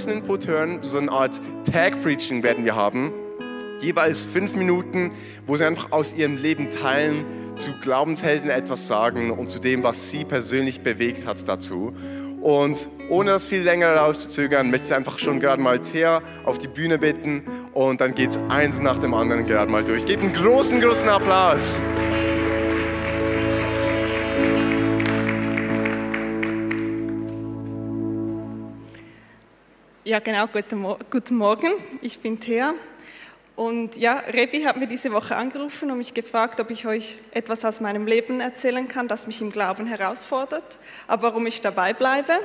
kurzen Input hören, so eine Art Tag-Preaching werden wir haben. Jeweils fünf Minuten, wo sie einfach aus ihrem Leben teilen, zu Glaubenshelden etwas sagen und zu dem, was sie persönlich bewegt hat dazu. Und ohne das viel länger rauszuzögern, möchte ich einfach schon gerade mal Thea auf die Bühne bitten und dann geht es eins nach dem anderen gerade mal durch. Gebt einen großen, großen Applaus. Ja, genau, guten, Mo guten Morgen. Ich bin Thea. Und ja, Rebi hat mir diese Woche angerufen und mich gefragt, ob ich euch etwas aus meinem Leben erzählen kann, das mich im Glauben herausfordert, aber warum ich dabei bleibe.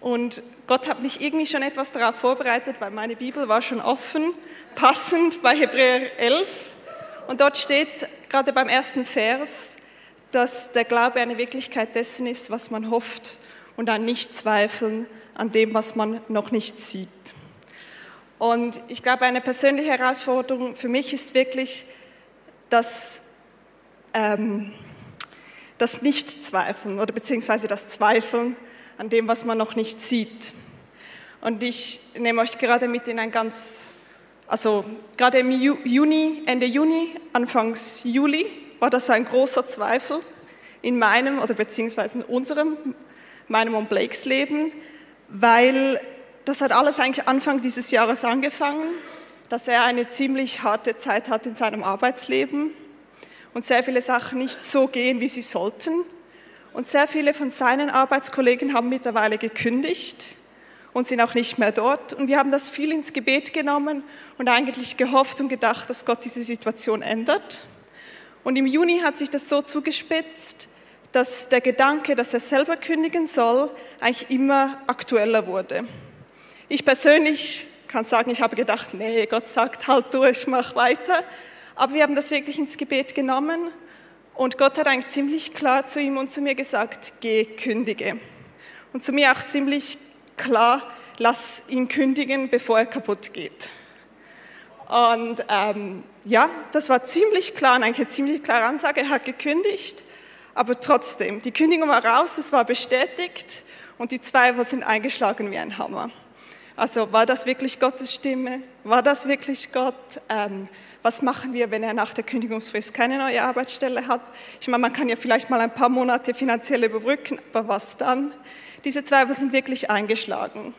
Und Gott hat mich irgendwie schon etwas darauf vorbereitet, weil meine Bibel war schon offen, passend bei Hebräer 11. Und dort steht gerade beim ersten Vers, dass der Glaube eine Wirklichkeit dessen ist, was man hofft und ein Nichtzweifeln an dem, was man noch nicht sieht. Und ich glaube, eine persönliche Herausforderung für mich ist wirklich das, ähm, das Nichtzweifeln oder beziehungsweise das Zweifeln an dem, was man noch nicht sieht. Und ich nehme euch gerade mit in ein ganz, also gerade im Juni, Ende Juni, Anfangs Juli war das ein großer Zweifel in meinem oder beziehungsweise in unserem, meinem und Blakes Leben, weil das hat alles eigentlich Anfang dieses Jahres angefangen, dass er eine ziemlich harte Zeit hat in seinem Arbeitsleben und sehr viele Sachen nicht so gehen, wie sie sollten. Und sehr viele von seinen Arbeitskollegen haben mittlerweile gekündigt und sind auch nicht mehr dort. Und wir haben das viel ins Gebet genommen und eigentlich gehofft und gedacht, dass Gott diese Situation ändert. Und im Juni hat sich das so zugespitzt, dass der Gedanke, dass er selber kündigen soll, eigentlich immer aktueller wurde. Ich persönlich kann sagen, ich habe gedacht, nee, Gott sagt, halt durch, mach weiter. Aber wir haben das wirklich ins Gebet genommen und Gott hat eigentlich ziemlich klar zu ihm und zu mir gesagt, geh, kündige. Und zu mir auch ziemlich klar, lass ihn kündigen, bevor er kaputt geht. Und ähm, ja, das war ziemlich klar eigentlich eine ziemlich klare Ansage. Er hat gekündigt aber trotzdem, die Kündigung war raus, es war bestätigt und die Zweifel sind eingeschlagen wie ein Hammer. Also war das wirklich Gottes Stimme? War das wirklich Gott? Ähm, was machen wir, wenn er nach der Kündigungsfrist keine neue Arbeitsstelle hat? Ich meine, man kann ja vielleicht mal ein paar Monate finanziell überbrücken, aber was dann? Diese Zweifel sind wirklich eingeschlagen.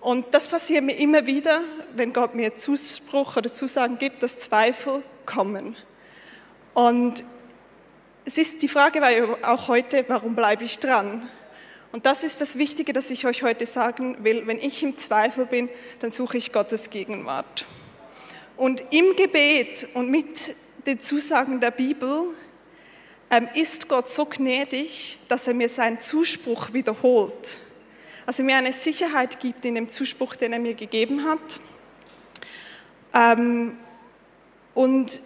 Und das passiert mir immer wieder, wenn Gott mir Zuspruch oder Zusagen gibt, dass Zweifel kommen. Und es ist die Frage war auch heute, warum bleibe ich dran? Und das ist das Wichtige, das ich euch heute sagen will. Wenn ich im Zweifel bin, dann suche ich Gottes Gegenwart. Und im Gebet und mit den Zusagen der Bibel ähm, ist Gott so gnädig, dass er mir seinen Zuspruch wiederholt. Also mir eine Sicherheit gibt in dem Zuspruch, den er mir gegeben hat. Ähm, und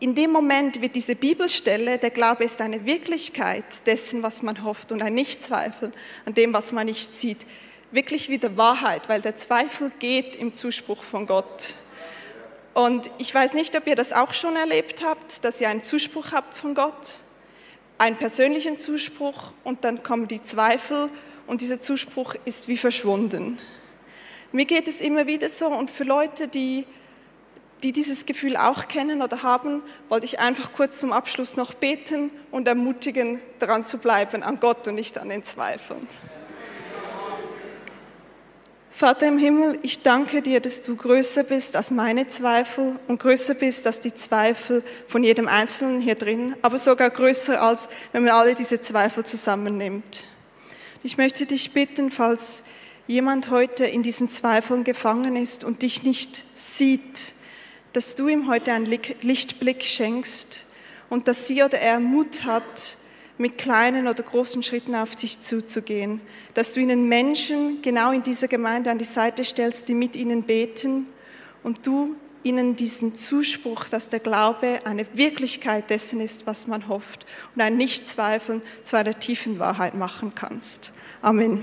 in dem Moment wird diese Bibelstelle, der Glaube ist eine Wirklichkeit dessen, was man hofft und ein Nichtzweifel an dem, was man nicht sieht, wirklich wieder Wahrheit, weil der Zweifel geht im Zuspruch von Gott. Und ich weiß nicht, ob ihr das auch schon erlebt habt, dass ihr einen Zuspruch habt von Gott, einen persönlichen Zuspruch und dann kommen die Zweifel und dieser Zuspruch ist wie verschwunden. Mir geht es immer wieder so und für Leute, die die dieses Gefühl auch kennen oder haben, wollte ich einfach kurz zum Abschluss noch beten und ermutigen, daran zu bleiben, an Gott und nicht an den Zweifeln. Vater im Himmel, ich danke dir, dass du größer bist als meine Zweifel und größer bist als die Zweifel von jedem Einzelnen hier drin, aber sogar größer als wenn man alle diese Zweifel zusammennimmt. Ich möchte dich bitten, falls jemand heute in diesen Zweifeln gefangen ist und dich nicht sieht, dass du ihm heute einen Lichtblick schenkst und dass sie oder er Mut hat, mit kleinen oder großen Schritten auf dich zuzugehen, dass du ihnen Menschen genau in dieser Gemeinde an die Seite stellst, die mit ihnen beten und du ihnen diesen Zuspruch, dass der Glaube eine Wirklichkeit dessen ist, was man hofft und ein Nichtzweifeln zu einer tiefen Wahrheit machen kannst. Amen.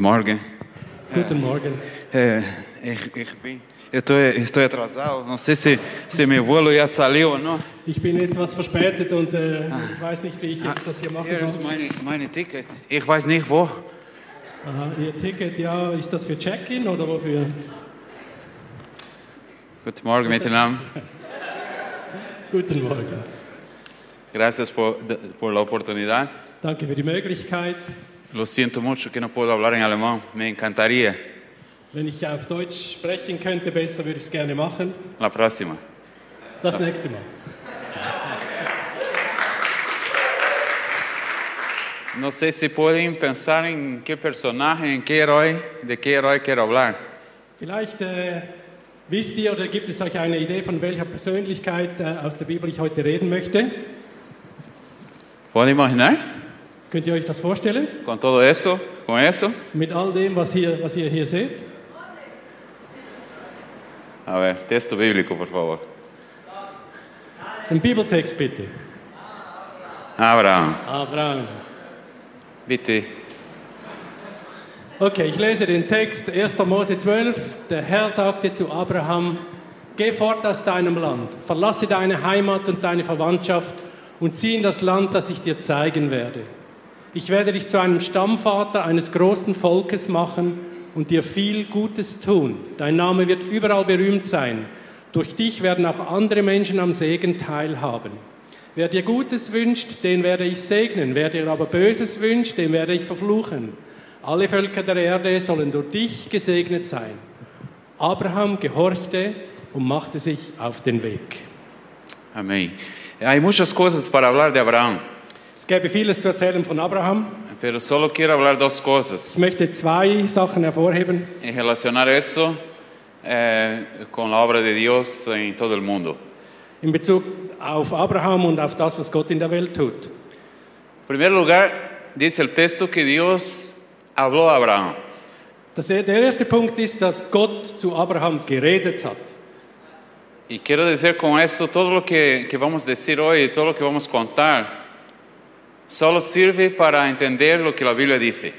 Guten Morgen. Guten Morgen. Ich, ich bin, estoy, estoy atrasado. Ich bin etwas verspätet und äh, ich weiß nicht, wie ich jetzt das hier machen Hier soll. ist meine, meine Ticket. Ich weiß nicht wo. Aha, Ihr Ticket, ja, ist das für Check-in oder wofür? Guten Morgen miteinander. Guten Morgen. Gracias por, por la oportunidad. Danke für die Möglichkeit. Lo siento mucho que no puedo hablar en alemán. Me encantaría. Wenn ich auf Deutsch sprechen könnte, besser würde ich es gerne machen. La próxima. Das nächste Mal. No sé si pueden pensar en qué personaje, en qué héroe, de qué héroe quiero hablar. Vielleicht äh, wisst ihr oder gibt es euch eine Idee, von welcher Persönlichkeit äh, aus der Bibel ich heute reden möchte? ¿Pueden imaginar? Könnt ihr euch das vorstellen? Con todo eso, con eso. Mit all dem, was, hier, was ihr hier seht? A ver, texto bíblico, por favor. Ein Bibeltext bitte. Abraham. Abraham. Bitte. Okay, ich lese den Text 1. Mose 12. Der Herr sagte zu Abraham, geh fort aus deinem Land, verlasse deine Heimat und deine Verwandtschaft und zieh in das Land, das ich dir zeigen werde. Ich werde dich zu einem Stammvater eines großen Volkes machen und dir viel Gutes tun. Dein Name wird überall berühmt sein. Durch dich werden auch andere Menschen am Segen teilhaben. Wer dir Gutes wünscht, den werde ich segnen. Wer dir aber Böses wünscht, den werde ich verfluchen. Alle Völker der Erde sollen durch dich gesegnet sein. Abraham gehorchte und machte sich auf den Weg. Amén. Hay muchas cosas para hablar de Abraham, Es gäbe vieles zu erzählen von Abraham. pero solo quiero hablar dos Ich cosas möchte zwei Sachen hervorheben. y relacionar eso eh, con la obra de Dios en todo el mundo. in Bezug auf Abraham und auf das, was Gott in der Welt tut. En primer lugar, dice el texto que Dios habló a Abraham. Das, der erste Punkt ist, dass Gott zu Abraham geredet hat. Y quiero decir con esto, todo lo que, que vamos a decir hoy, todo lo que vamos a contar, solo sirve para entender lo que la Biblia dice.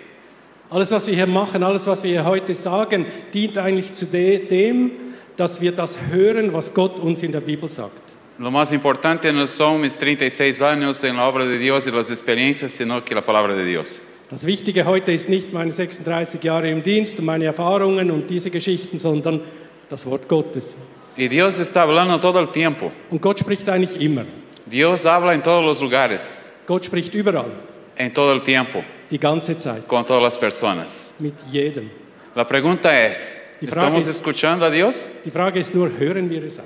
Alles, was wir hier machen, alles, was wir hier heute sagen, dient eigentlich zu de dem, dass wir das hören, was Gott uns in der Bibel sagt. Lo más importante no son mis 36 años en la obra de Dios y las experiencias, sino que la palabra de Dios. Das Wichtige heute ist nicht meine 36 Jahre im Dienst und meine Erfahrungen und diese Geschichten, sondern das Wort Gottes. Y Dios está hablando todo el tiempo. Und Gott spricht eigentlich immer. Dios habla en todos los lugares, Gott spricht überall, en todo el tiempo, die ganze Zeit, con todas las personas. mit jedem. La pregunta es, Die Frage ¿estamos ist- escuchando a Dios? Die Frage ist nur, hören wir es auch?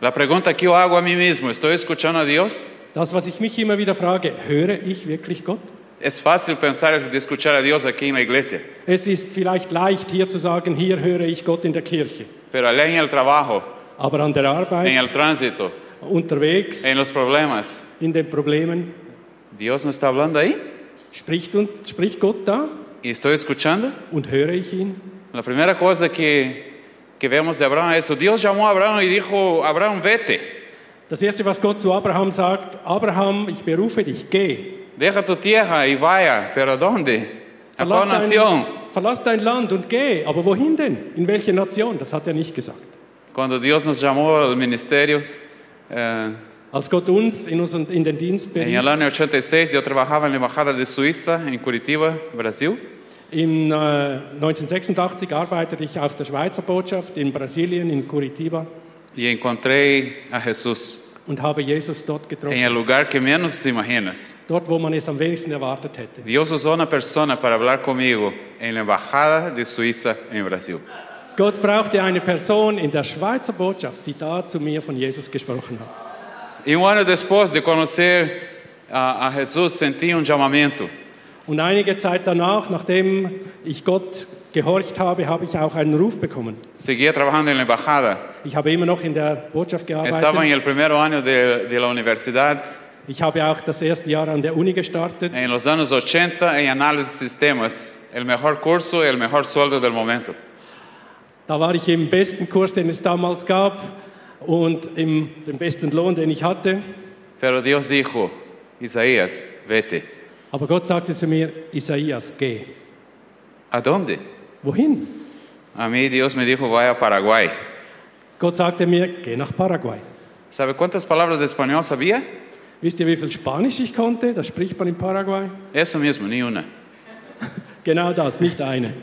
La pregunta que yo hago a mí mismo, ¿estoy escuchando a Dios? Das, was ich mich immer wieder frage, höre ich wirklich Gott? Es fácil pensar de escuchar a Dios aquí en la iglesia, Es ist vielleicht leicht hier zu sagen, hier höre ich Gott in der Kirche. pero allá en el trabajo, Aber an der en Arbeit, el tránsito, unterwegs, en los problemas, in den Problemen, Dios no está hablando ahí. spricht, und, spricht Gott da ¿Y estoy escuchando? und höre ich ihn? La primera cosa que, que vemos de Abraham es eso. Dios llamó a Abraham y dijo, Abraham, vete, Das Erste, was Gott zu Abraham sagt, Abraham, ich berufe dich, geh. deja tu tierra y vaya, pero ¿a dónde? ¿A cuál nación? verlass dein Land und geh. Aber wohin denn? In welche Nation? Das hat er nicht gesagt. Cuando Dios nos llamó al ministerio, eh, Als Gott uns in, unseren, in den Dienst en berief, el año 86 yo trabajaba en la Embajada de Suiza en Curitiba, Brasil. Im äh, 1986 arbeitete ich auf der Schweizer Botschaft in Brasilien, in Curitiba, y encontré a Jesús und habe Jesus dort getroffen. en el lugar que menos imaginas. Dort, wo man es am wenigsten erwartet hätte. Dios usó una persona para hablar conmigo en la Embajada de Suiza en Brasil. Gott brauchte eine Person in der Schweizer Botschaft, die da zu mir von Jesus gesprochen hat. Y un año después de conocer a, a Jesús sentí un llamamiento. Und einige Zeit danach, nachdem ich Gott gehorcht habe, habe ich auch einen Ruf bekommen. Seguía trabajando en la embajada. Ich habe immer noch in der Botschaft Estaba en gearbeitet. el primer año de, de la universidad, Ich habe auch das erste Jahr an der Uni gestartet. en los años 80, en análisis de sistemas. El mejor curso y el mejor sueldo del momento. Da war ich im besten Kurs, den es damals gab und im dem besten Lohn, den ich hatte. Pero Dios dijo, Isaías, vete. Aber Gott sagte zu mir, Isaias, geh. ¿A dónde? Wohin? A mí Dios me dijo, vaya a Paraguay. Gott sagte mir, geh nach Paraguay. ¿Sabe cuántas palabras de español sabía? Wisst ihr, wie viel Spanisch ich konnte? Das spricht man in Paraguay. Eso mismo, ni una. Genau das, nicht eine.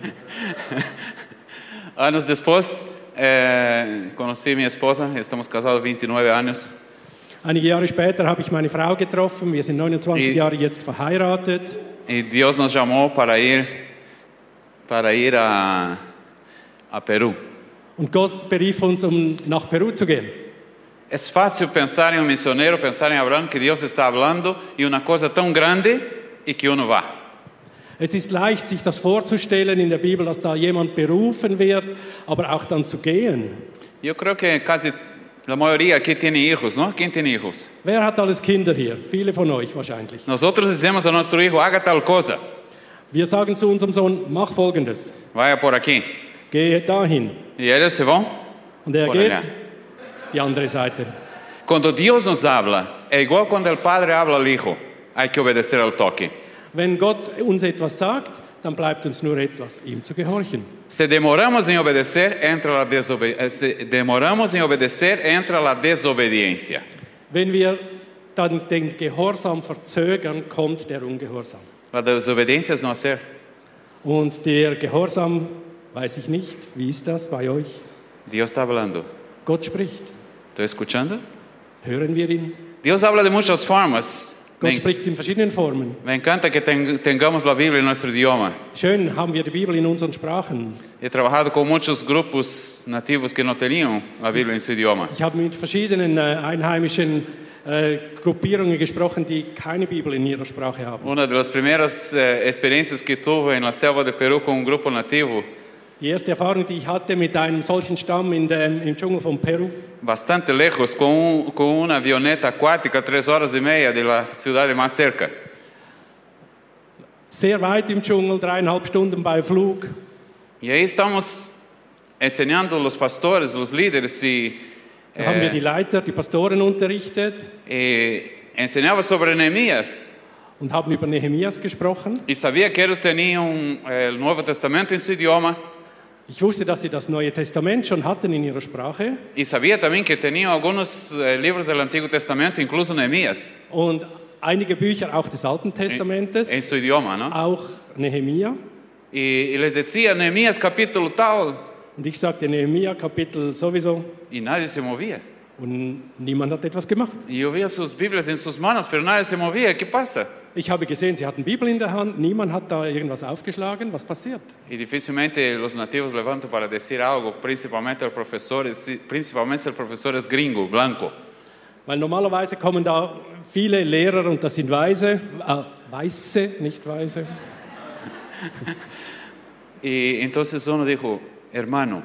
Años después, eh, conocí a mi esposa, estamos casados 29 años. Einige Jahre später habe ich meine Frau getroffen. Wir sind 29 Ich- Jahre jetzt verheiratet. Y Dios nos llamó para ir, para ir a, a Perú. Und Gott berief uns, um nach Peru zu gehen. Es fácil pensar en un misionero, pensar en Abraham, que Dios está hablando y una cosa tan grande y que uno va. Es ist leicht, sich das vorzustellen in der Bibel, dass da jemand berufen wird, aber auch dann zu gehen. Yo creo que casi la mayoría aquí tiene hijos, ¿no? ¿Quién tiene hijos? Wer hat alles Kinder hier? Viele von euch wahrscheinlich. Nosotros decimos a nuestro hijo, haga tal cosa, Wir sagen zu unserem Sohn, mach Folgendes. vaya por aquí. Gehe dahin. Y ellos se van. Und er Por geht allá. die andere Seite. Cuando Dios nos habla, es igual cuando el padre habla al hijo, hay que obedecer al toque. Wenn Gott uns etwas sagt, dann bleibt uns nur etwas, ihm zu gehorchen. Si demoramos en obedecer, entra la desobe- eh, demoramos en obedecer, entra la desobediencia. Wenn wir dann den Gehorsam verzögern, kommt der Ungehorsam. La desobediencia es no hacer. Und der Gehorsam, weiß ich nicht, wie ist das bei euch? Dios está hablando. Gott spricht. ¿Estoy escuchando? Hören wir ihn? Dios habla de muchas formas. Gott spricht in verschiedenen Formen. me encanta que ten- tengamos la Biblia en nuestro idioma. Schön haben wir die Bibel in unseren Sprachen. He trabajado con muchos grupos nativos que no tenían la Biblia en su idioma. Ich habe mit verschiedenen äh, einheimischen äh, Gruppierungen gesprochen, die keine Bibel in ihrer Sprache haben. Una de las primeras eh, experiencias que tuve en la selva de Perú con un grupo nativo, Die erste Erfahrung, die ich hatte mit einem solchen Stamm in dem, im Dschungel von Peru, bastante lejos, con, un- con una avioneta acuática, tres horas y media de la ciudad más cerca. sehr weit im Dschungel, dreieinhalb Stunden bei Flug. Y ahí estamos enseñando a los pastores, los líderes, y Da haben wir die eh, Leiter, die Pastoren unterrichtet eh, enseñaba sobre Nehemías. und haben über Nehemias gesprochen. Y sabía que ellos tenían eh, el Nuevo Testamento en su idioma. Ich wusste, dass sie das Neue Testament schon hatten in ihrer Sprache Y sabía también que tenían algunos eh, libros del Antiguo Testamento, incluso Nehemías, und einige Bücher auch des Alten Testamentes, en su idioma, ¿no? auch Nehemia. Y, y les decía, Nehemías capítulo tal, Und ich sagte Nehemia Kapitel sowieso y nadie se movía. Und niemand hat etwas gemacht. Y yo veía sus Biblias en sus manos, pero nadie se movía. ¿Qué pasa? Ich habe gesehen, sie hatten Bibel in der Hand, niemand hat da irgendwas aufgeschlagen. Was passiert? Y difícilmente los nativos levantan para decir algo, principalmente el profesor, es- principalmente el profesor es gringo, blanco. Weil normalerweise kommen da viele Lehrer und das sind Weise, äh, Weiße, nicht Weise. Y entonces uno dijo, hermano,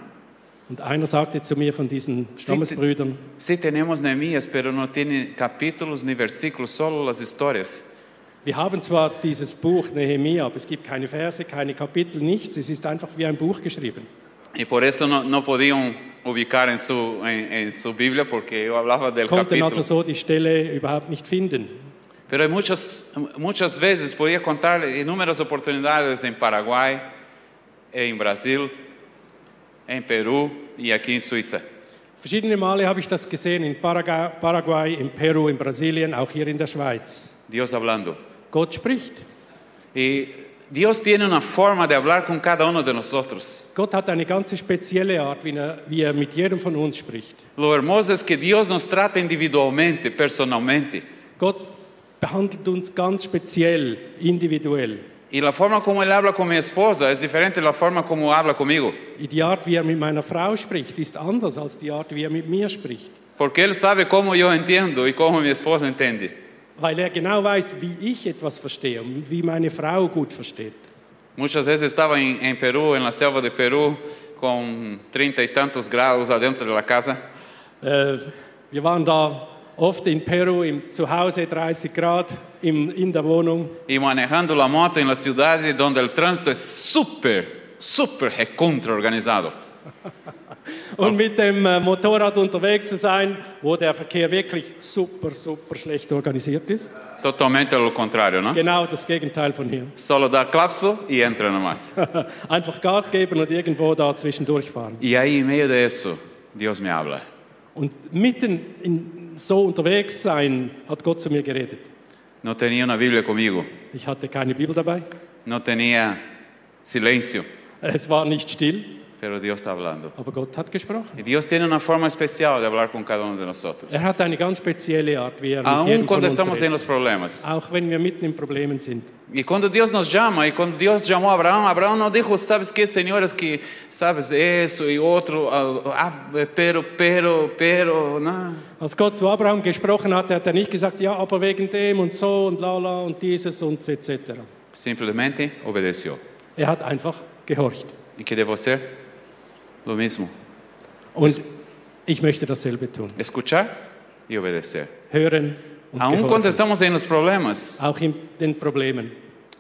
Und einer sagte zu mir von diesen Stammesbrüdern, sí tenemos Nehemías, pero no tiene capítulos ni versículos, solo las historias. wir haben zwar dieses Buch Nehemia, aber es gibt keine Verse, keine Kapitel, nichts. Es ist einfach wie ein Buch geschrieben. Y por eso no, no podían ubicar en su, en, en su Biblia, porque yo hablaba del Konnten capítulo. also so die Stelle überhaupt nicht finden. Pero hay muchas, muchas veces, podía contar inúmeras oportunidades en Paraguay, en Brasil, en Perú y aquí en Suiza. Verschiedene Male habe ich das gesehen in Paraga- Paraguay, in Peru, in Brasilien, auch hier in der Schweiz. Dios hablando. Gott spricht. Y Dios tiene una forma de hablar con cada uno de nosotros. Gott hat eine ganz spezielle Art, wie er, wie er mit jedem von uns spricht. Lo hermoso es que Dios nos trata individualmente, personalmente. Gott behandelt uns ganz speziell, individuell. Y la forma como Él habla con mi esposa es diferente de la forma como habla conmigo. Die Art, wie er mit meiner Frau spricht, ist anders als die Art, wie er mit mir spricht. Porque Él sabe cómo yo entiendo y cómo mi esposa entiende. Weil er genau weiß, wie ich etwas verstehe und wie meine Frau gut versteht. Muchas veces estaba en, en Perú, en la selva de Perú, con treinta y tantos grados adentro de la casa. Äh, wir waren da oft in Peru, im Zuhause 30 Grad, im, in der Wohnung. y manejando la moto en la ciudad donde el tránsito es súper, súper recontra organizado. und mit dem äh, Motorrad unterwegs zu sein, wo der Verkehr wirklich super, super schlecht organisiert ist. Totalmente ao contrário, não? Genau das Gegenteil von hier. Solo dá clapso e entra no mas. Einfach Gas geben und irgendwo da zwischendurch fahren. E aí, em meio de isso, Deus me habla. Und mitten in so unterwegs sein, hat Gott zu mir geredet. Não tinha uma Bíblia comigo, Ich hatte keine Bibel dabei. não tinha silêncio, Es war nicht still, pero Deus está hablando. aber Gott hat gesprochen. E Deus tem uma forma especial de falar com cada um de nós. Er hat eine ganz spezielle Art, wie er mit Aun von quando uns estamos em redet. los problemas. Auch wenn wir mitten in Problemen sind. E quando Deus nos chama, e quando Deus chamou Abraão, Abraão não dijo, sabes que, senhores, que sabes isso e outro, ah, ah, pero, pero, pero, não. Als Gott zu Abraham gesprochen hatte, hat er nicht gesagt, ja, aber wegen dem und so und lala und dieses und etc. Simplesmente obedeceu. Er hat einfach gehorcht. E que de você? Lo mismo. Und ich möchte dasselbe tun. Escuchar e obedecer. Hören und Aun gehorchen. estamos em los problemas, Auch in den Problemen.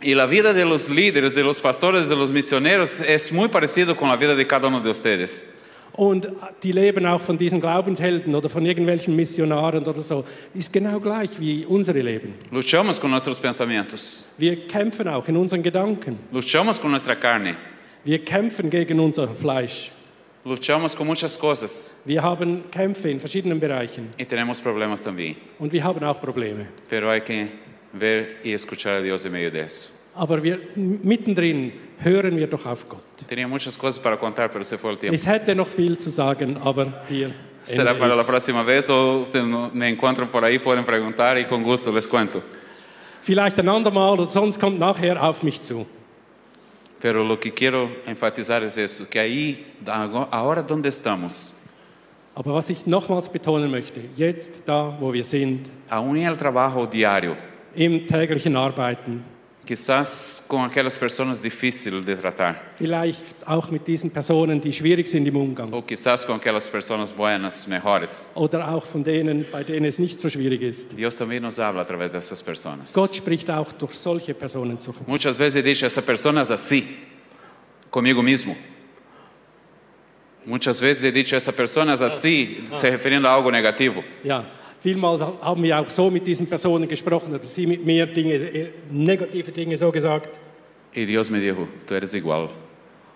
e a vida de los líderes, de los pastores, de los misioneros es muy parecido con la vida de cada uno de ustedes. Und die Leben auch von diesen Glaubenshelden oder von irgendwelchen Missionaren oder so, ist genau gleich wie unsere Leben. Luchamos com nossos pensamentos, Wir kämpfen auch in unseren Gedanken. luchamos com nossa carne, Wir kämpfen gegen unser Fleisch. Luchamos com muitas coisas Wir haben Kämpfe in verschiedenen Bereichen e teremos problemas também. und wir haben auch Probleme. Pero hay que ver y escuchar a Dios en medio de eso. Aber wir, mittendrin hören wir doch auf Gott. Tenía muchas cosas para contar, pero se fue el tiempo. Es hätte noch viel zu sagen, aber hier. Será para la ich. próxima vez o si me encuentran por ahí pueden preguntar y con gusto les cuento. Vielleicht ein andermal oder sonst kommt nachher auf mich zu. Pero lo que quiero enfatizar es eso, que ahí, ahora donde estamos, Aber was ich nochmals betonen möchte, jetzt da, wo wir sind, aún en el trabajo diario, im täglichen Arbeiten, quizás con aquellas personas difíciles de tratar, vielleicht auch mit diesen Personen, die schwierig sind im Umgang o quizás con aquellas personas buenas, mejores, oder auch von denen, bei denen es nicht so schwierig ist. Dios también nos habla a través de esas personas. Gott spricht auch durch solche Personen zu. Muchas veces he dicho, esa persona es así, conmigo mismo. Muchas veces he dicho, esa persona es así, se refiriendo a algo negativo. Ja, vielmals haben wir auch so mit diesen Personen gesprochen, oder sie mit mir Dinge, äh, negative Dinge so gesagt. Y Dios me dijo, tú eres igual.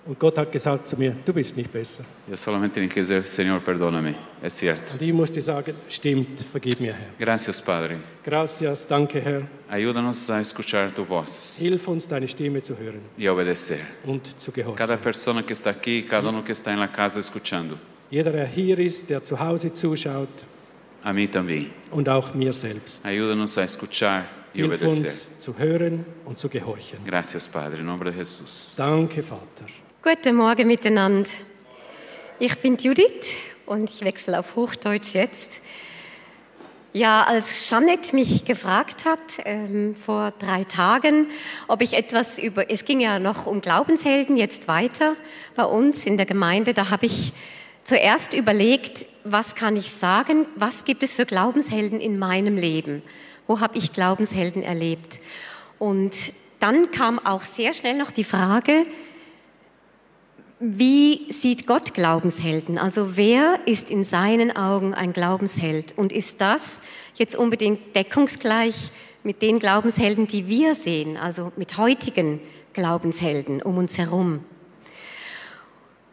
Und Gott hat gesagt zu mir, du bist nicht besser. Yo solamente decir, Señor, perdóname. Es cierto. Und ich musste sagen, stimmt, vergib mir, Herr. Gracias, Padre. Gracias, danke, Herr. Ayúdanos a escuchar tu voz Hilf uns, deine Stimme zu hören y obedecer. und zu gehorchen. Cada persona que está aquí, cada uno que está en la casa escuchando, Jeder, der hier ist, der zu Hause zuschaut a mí también. und auch mir selbst. Ayúdanos a escuchar y Hilf obedecer. uns zu hören und zu gehorchen. Gracias, Padre, en nombre de Jesús. Danke, Vater. Guten Morgen miteinander. Ich bin Judith und ich wechsle auf Hochdeutsch jetzt. Ja, als Jeanette mich gefragt hat ähm, vor drei Tagen, ob ich etwas über, es ging ja noch um Glaubenshelden jetzt weiter bei uns in der Gemeinde, da habe ich zuerst überlegt, was kann ich sagen, was gibt es für Glaubenshelden in meinem Leben? Wo habe ich Glaubenshelden erlebt? Und dann kam auch sehr schnell noch die Frage, wie sieht Gott Glaubenshelden? Also wer ist in seinen Augen ein Glaubensheld? Und ist das jetzt unbedingt deckungsgleich mit den Glaubenshelden, die wir sehen, also mit heutigen Glaubenshelden um uns herum?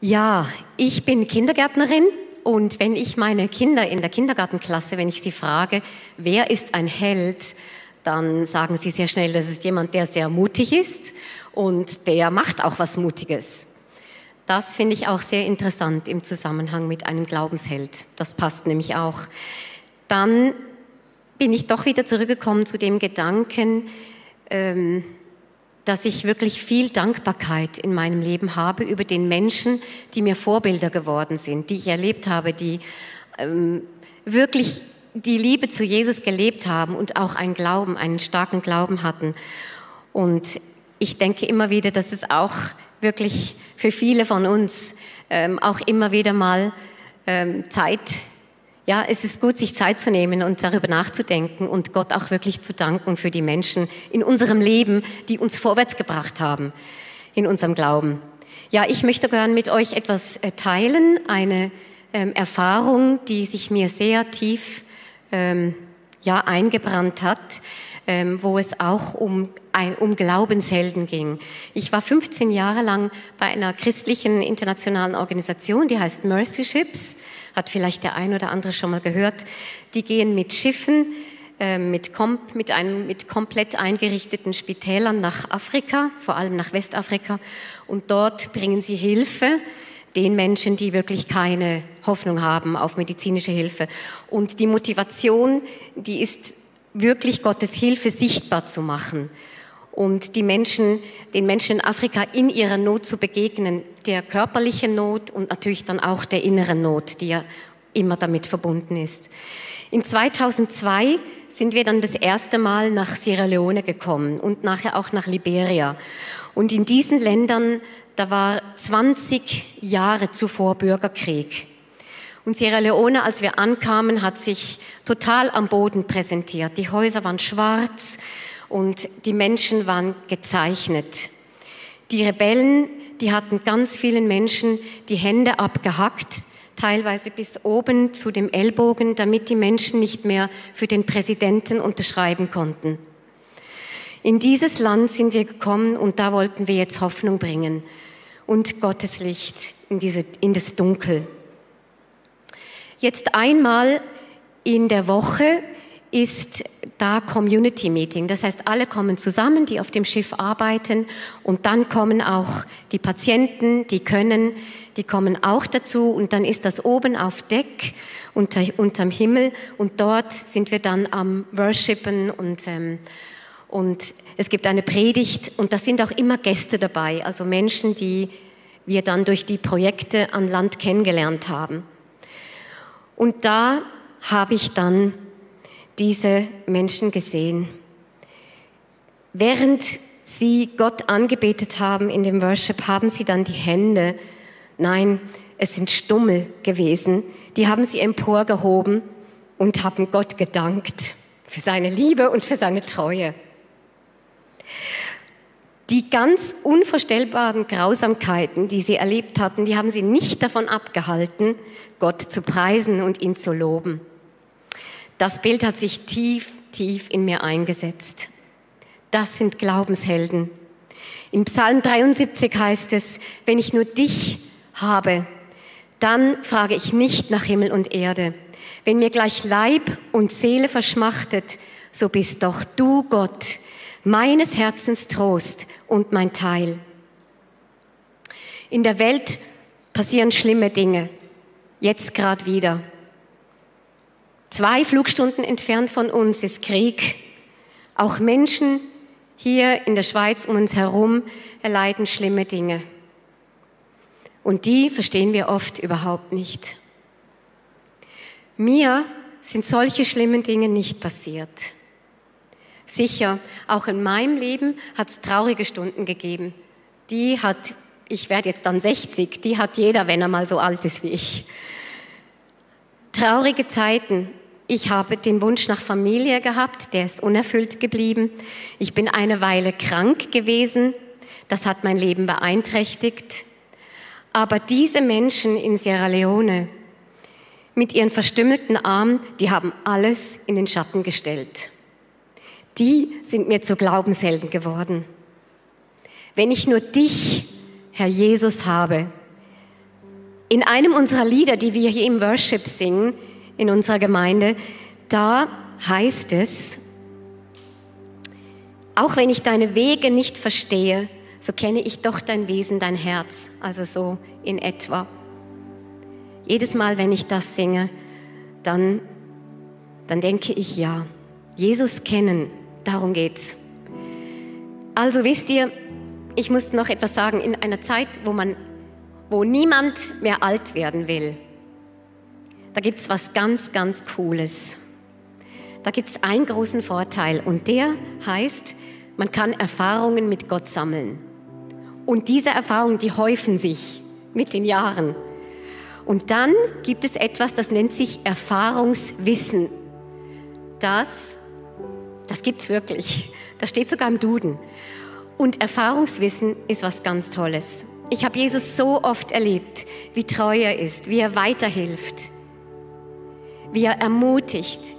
Ja, ich bin Kindergärtnerin und wenn ich meine Kinder in der Kindergartenklasse, wenn ich sie frage, wer ist ein Held, dann sagen sie sehr schnell, das ist jemand, der sehr mutig ist und der macht auch was Mutiges. Das finde ich auch sehr interessant im Zusammenhang mit einem Glaubensheld. Das passt nämlich auch. Dann bin ich doch wieder zurückgekommen zu dem Gedanken, ähm, dass ich wirklich viel Dankbarkeit in meinem Leben habe über den Menschen, die mir Vorbilder geworden sind, die ich erlebt habe, die ähm, wirklich die Liebe zu Jesus gelebt haben und auch einen Glauben, einen starken Glauben hatten. Und ich denke immer wieder, dass es auch wirklich für viele von uns ähm, auch immer wieder mal ähm, Zeit, ja, es ist gut, sich Zeit zu nehmen und darüber nachzudenken und Gott auch wirklich zu danken für die Menschen in unserem Leben, die uns vorwärts gebracht haben in unserem Glauben. Ja, ich möchte gern mit euch etwas äh, teilen, eine ähm, Erfahrung, die sich mir sehr tief ähm, ja, eingebrannt hat, ähm, wo es auch um, um Glaubenshelden ging. Ich war 15 Jahre lang bei einer christlichen internationalen Organisation, die heißt Mercy Ships, hat vielleicht der ein oder andere schon mal gehört. Die gehen mit Schiffen, äh, mit, kom mit, einem, mit komplett eingerichteten Spitälern nach Afrika, vor allem nach Westafrika, und dort bringen sie Hilfe den Menschen, die wirklich keine Hoffnung haben auf medizinische Hilfe. Und die Motivation, die ist wirklich Gottes Hilfe sichtbar zu machen und die Menschen, den Menschen in Afrika in ihrer Not zu begegnen, der körperlichen Not und natürlich dann auch der inneren Not, die ja immer damit verbunden ist. In 2002 sind wir dann das erste Mal nach Sierra Leone gekommen und nachher auch nach Liberia. Und in diesen Ländern, da war 20 Jahre zuvor Bürgerkrieg. Und Sierra Leone, als wir ankamen, hat sich total am Boden präsentiert. Die Häuser waren schwarz und die Menschen waren gezeichnet. Die Rebellen, die hatten ganz vielen Menschen die Hände abgehackt, teilweise bis oben zu dem Ellbogen, damit die Menschen nicht mehr für den Präsidenten unterschreiben konnten. In dieses Land sind wir gekommen und da wollten wir jetzt Hoffnung bringen und Gottes Licht in, diese, in das Dunkel. Jetzt einmal in der Woche ist da Community Meeting. Das heißt, alle kommen zusammen, die auf dem Schiff arbeiten. Und dann kommen auch die Patienten, die können, die kommen auch dazu. Und dann ist das oben auf Deck unter, unterm Himmel. Und dort sind wir dann am Worshipen und, ähm, und es gibt eine Predigt. Und da sind auch immer Gäste dabei, also Menschen, die wir dann durch die Projekte an Land kennengelernt haben. Und da habe ich dann diese Menschen gesehen. Während sie Gott angebetet haben in dem Worship, haben sie dann die Hände, nein, es sind Stummel gewesen, die haben sie emporgehoben und haben Gott gedankt für seine Liebe und für seine Treue. Die ganz unvorstellbaren Grausamkeiten, die sie erlebt hatten, die haben sie nicht davon abgehalten, Gott zu preisen und ihn zu loben. Das Bild hat sich tief, tief in mir eingesetzt. Das sind Glaubenshelden. In Psalm 73 heißt es, wenn ich nur dich habe, dann frage ich nicht nach Himmel und Erde. Wenn mir gleich Leib und Seele verschmachtet, so bist doch du Gott, meines Herzens Trost und mein Teil. In der Welt passieren schlimme Dinge, jetzt gerade wieder. Zwei Flugstunden entfernt von uns ist Krieg. Auch Menschen hier in der Schweiz um uns herum erleiden schlimme Dinge. Und die verstehen wir oft überhaupt nicht. Mir sind solche schlimmen Dinge nicht passiert. Sicher, auch in meinem Leben hat es traurige Stunden gegeben. Die hat, ich werde jetzt dann 60, die hat jeder, wenn er mal so alt ist wie ich. Traurige Zeiten. Ich habe den Wunsch nach Familie gehabt, der ist unerfüllt geblieben. Ich bin eine Weile krank gewesen, das hat mein Leben beeinträchtigt. Aber diese Menschen in Sierra Leone mit ihren verstümmelten Armen, die haben alles in den Schatten gestellt die sind mir zu Glaubenshelden geworden. Wenn ich nur dich, Herr Jesus, habe, in einem unserer Lieder, die wir hier im Worship singen, in unserer Gemeinde, da heißt es, auch wenn ich deine Wege nicht verstehe, so kenne ich doch dein Wesen, dein Herz, also so in etwa. Jedes Mal, wenn ich das singe, dann, dann denke ich, ja, Jesus kennen, Darum geht's. Also wisst ihr, ich muss noch etwas sagen, in einer Zeit, wo man, wo niemand mehr alt werden will, da gibt's was ganz, ganz Cooles. Da gibt's einen großen Vorteil und der heißt, man kann Erfahrungen mit Gott sammeln. Und diese Erfahrungen, die häufen sich mit den Jahren. Und dann gibt es etwas, das nennt sich Erfahrungswissen. Das das gibt's wirklich. Das steht sogar im Duden. Und Erfahrungswissen ist was ganz Tolles. Ich habe Jesus so oft erlebt, wie treu er ist, wie er weiterhilft, wie er ermutigt,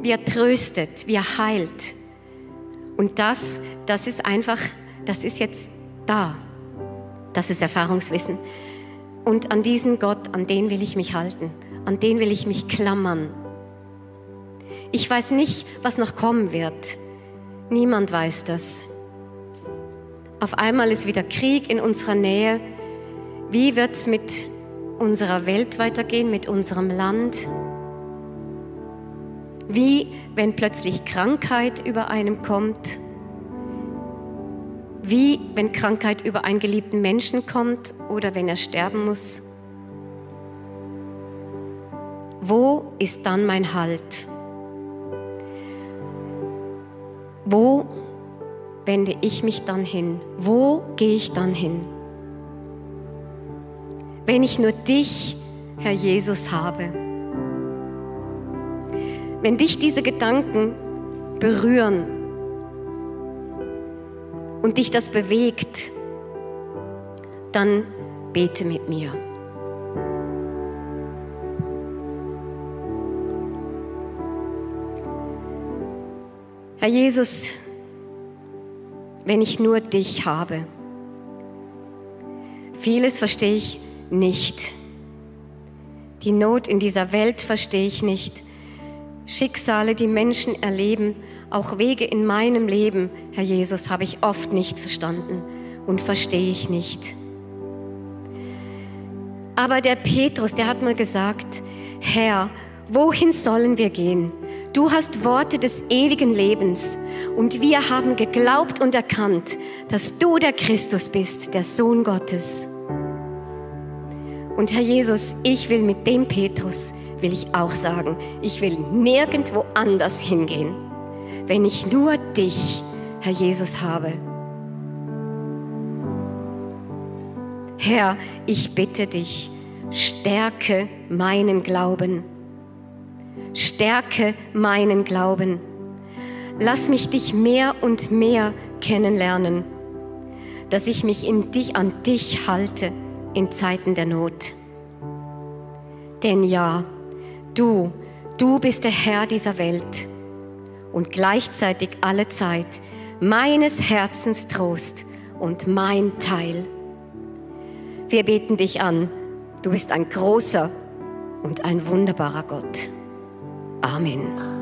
wie er tröstet, wie er heilt. Und das, das ist einfach, das ist jetzt da. Das ist Erfahrungswissen. Und an diesen Gott, an den will ich mich halten, an den will ich mich klammern. Ich weiß nicht, was noch kommen wird. Niemand weiß das. Auf einmal ist wieder Krieg in unserer Nähe. Wie wird es mit unserer Welt weitergehen, mit unserem Land? Wie, wenn plötzlich Krankheit über einem kommt? Wie, wenn Krankheit über einen geliebten Menschen kommt oder wenn er sterben muss? Wo ist dann mein Halt? Wo wende ich mich dann hin? Wo gehe ich dann hin? Wenn ich nur dich, Herr Jesus, habe. Wenn dich diese Gedanken berühren und dich das bewegt, dann bete mit mir. Herr Jesus, wenn ich nur dich habe. Vieles verstehe ich nicht. Die Not in dieser Welt verstehe ich nicht. Schicksale, die Menschen erleben, auch Wege in meinem Leben, Herr Jesus, habe ich oft nicht verstanden und verstehe ich nicht. Aber der Petrus, der hat mal gesagt, Herr, wohin sollen wir gehen? Du hast Worte des ewigen Lebens und wir haben geglaubt und erkannt, dass du der Christus bist, der Sohn Gottes. Und Herr Jesus, ich will mit dem Petrus, will ich auch sagen, ich will nirgendwo anders hingehen, wenn ich nur dich, Herr Jesus, habe. Herr, ich bitte dich, stärke meinen Glauben Stärke meinen Glauben. Lass mich dich mehr und mehr kennenlernen, dass ich mich in dich an dich halte in Zeiten der Not. Denn ja, du, du bist der Herr dieser Welt und gleichzeitig alle Zeit meines Herzens Trost und mein Teil. Wir beten dich an. Du bist ein großer und ein wunderbarer Gott. Amen.